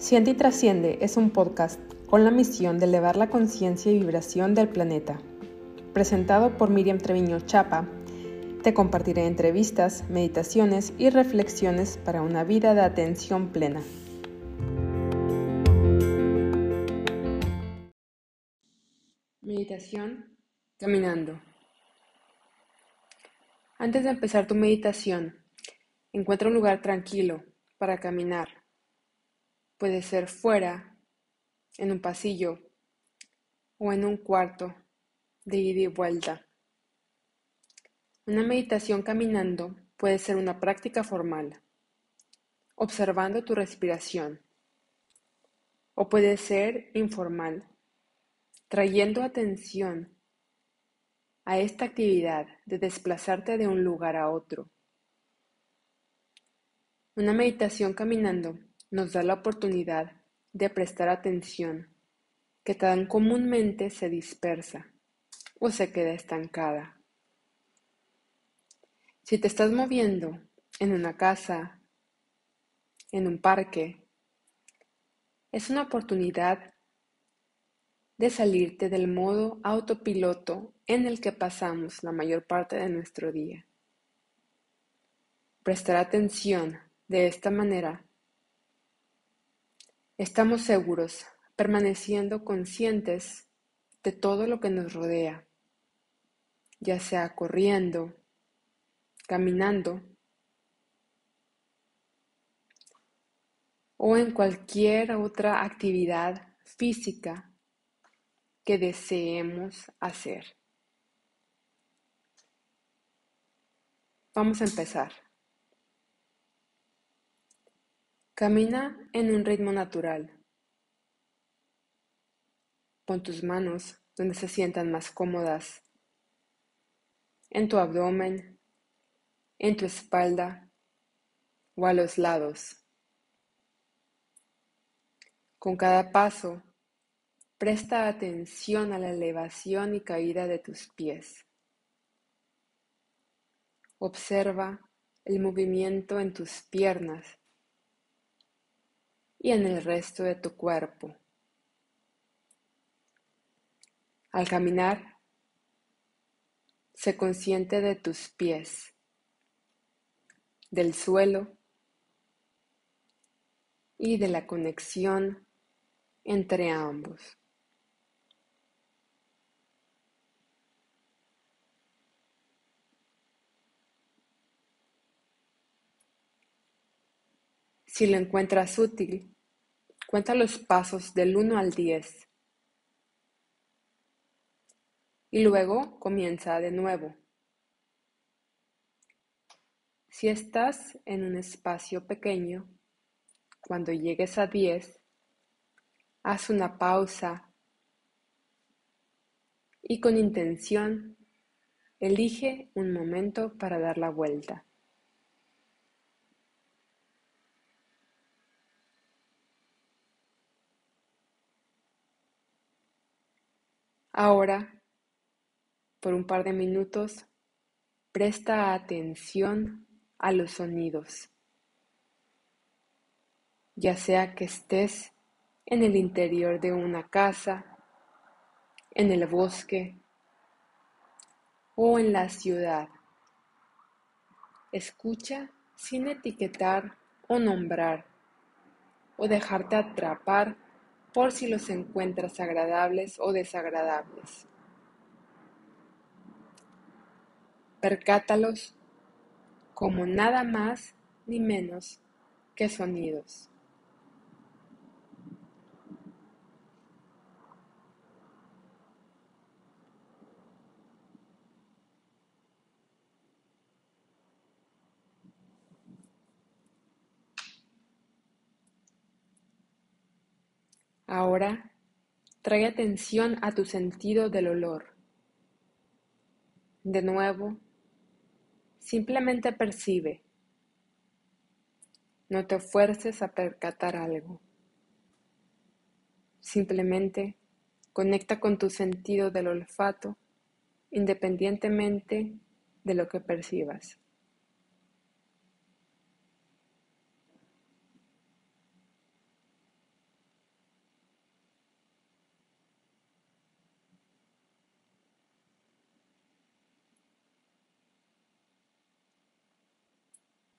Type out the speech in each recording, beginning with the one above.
Siente y Trasciende es un podcast con la misión de elevar la conciencia y vibración del planeta. Presentado por Miriam Treviño Chapa, te compartiré entrevistas, meditaciones y reflexiones para una vida de atención plena. Meditación caminando. Antes de empezar tu meditación, encuentra un lugar tranquilo para caminar Puede ser fuera, en un pasillo o en un cuarto de ida y vuelta. Una meditación caminando puede ser una práctica formal, observando tu respiración, o puede ser informal, trayendo atención a esta actividad de desplazarte de un lugar a otro. Una meditación caminando nos da la oportunidad de prestar atención que tan comúnmente se dispersa o se queda estancada. Si te estás moviendo en una casa, en un parque, es una oportunidad de salirte del modo autopiloto en el que pasamos la mayor parte de nuestro día. Prestar atención de esta manera Estamos seguros, permaneciendo conscientes de todo lo que nos rodea, ya sea corriendo, caminando o en cualquier otra actividad física que deseemos hacer. Vamos a empezar. Camina en un ritmo natural. Pon tus manos donde se sientan más cómodas, en tu abdomen, en tu espalda o a los lados. Con cada paso, presta atención a la elevación y caída de tus pies. Observa el movimiento en tus piernas y en el resto de tu cuerpo. Al caminar, sé consciente de tus pies, del suelo y de la conexión entre ambos. Si lo encuentras útil, cuenta los pasos del 1 al 10 y luego comienza de nuevo. Si estás en un espacio pequeño, cuando llegues a 10, haz una pausa y con intención elige un momento para dar la vuelta. Ahora, por un par de minutos, presta atención a los sonidos, ya sea que estés en el interior de una casa, en el bosque o en la ciudad. Escucha sin etiquetar o nombrar o dejarte atrapar por si los encuentras agradables o desagradables. Percátalos como nada más ni menos que sonidos. Ahora, trae atención a tu sentido del olor. De nuevo, simplemente percibe. No te fuerces a percatar algo. Simplemente conecta con tu sentido del olfato independientemente de lo que percibas.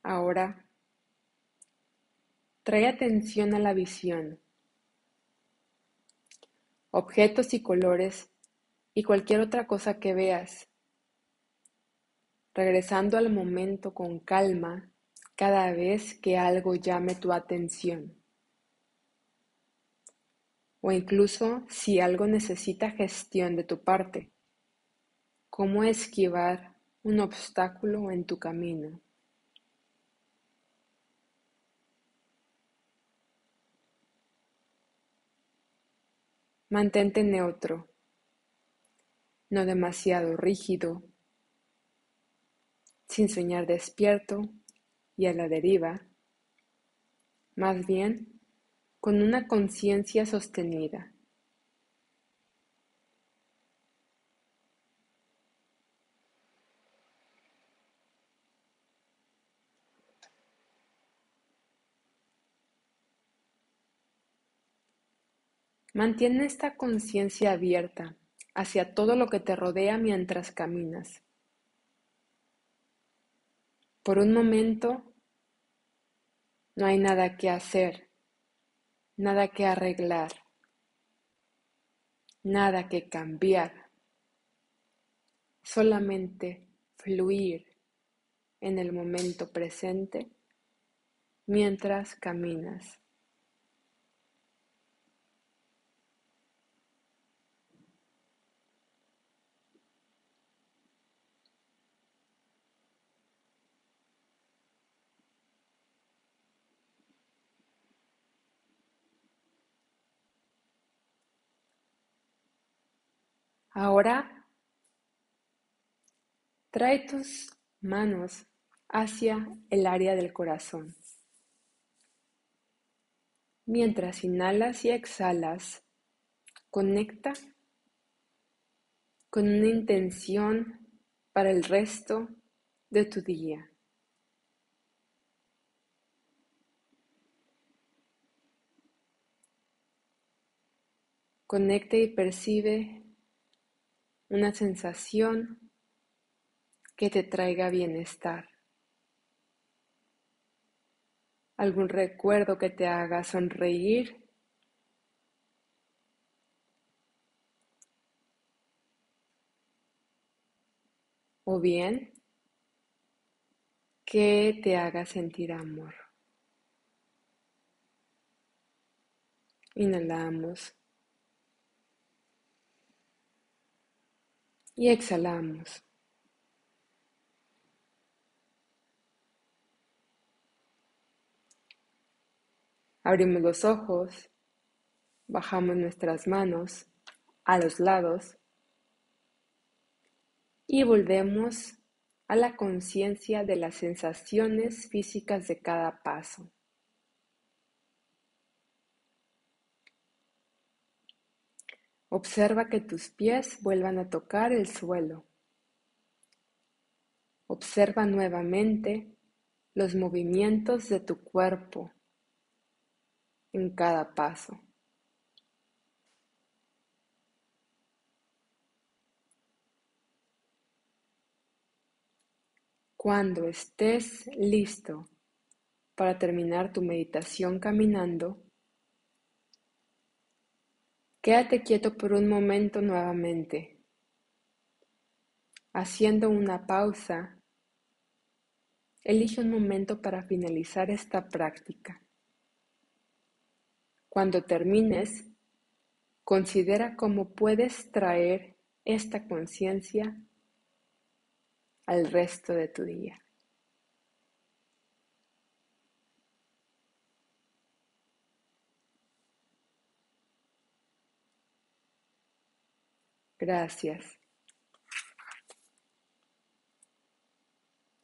Ahora, trae atención a la visión. Objetos y colores y cualquier otra cosa que veas. Regresando al momento con calma cada vez que algo llame tu atención. O incluso si algo necesita gestión de tu parte. Cómo esquivar un obstáculo en tu camino. Mantente neutro, no demasiado rígido, sin soñar despierto y a la deriva, más bien con una conciencia sostenida. Mantén esta conciencia abierta hacia todo lo que te rodea mientras caminas. Por un momento no hay nada que hacer, nada que arreglar, nada que cambiar, solamente fluir en el momento presente mientras caminas. Ahora trae tus manos hacia el área del corazón. Mientras inhalas y exhalas, conecta con una intención para el resto de tu día. Conecta y percibe una sensación que te traiga bienestar. Algún recuerdo que te haga sonreír. O bien que te haga sentir amor. Inhalamos. Y exhalamos. Abrimos los ojos, bajamos nuestras manos a los lados y volvemos a la conciencia de las sensaciones físicas de cada paso. Observa que tus pies vuelvan a tocar el suelo. Observa nuevamente los movimientos de tu cuerpo en cada paso. Cuando estés listo para terminar tu meditación caminando, Quédate quieto por un momento nuevamente, haciendo una pausa. Elige un momento para finalizar esta práctica. Cuando termines, considera cómo puedes traer esta conciencia al resto de tu día. Gracias.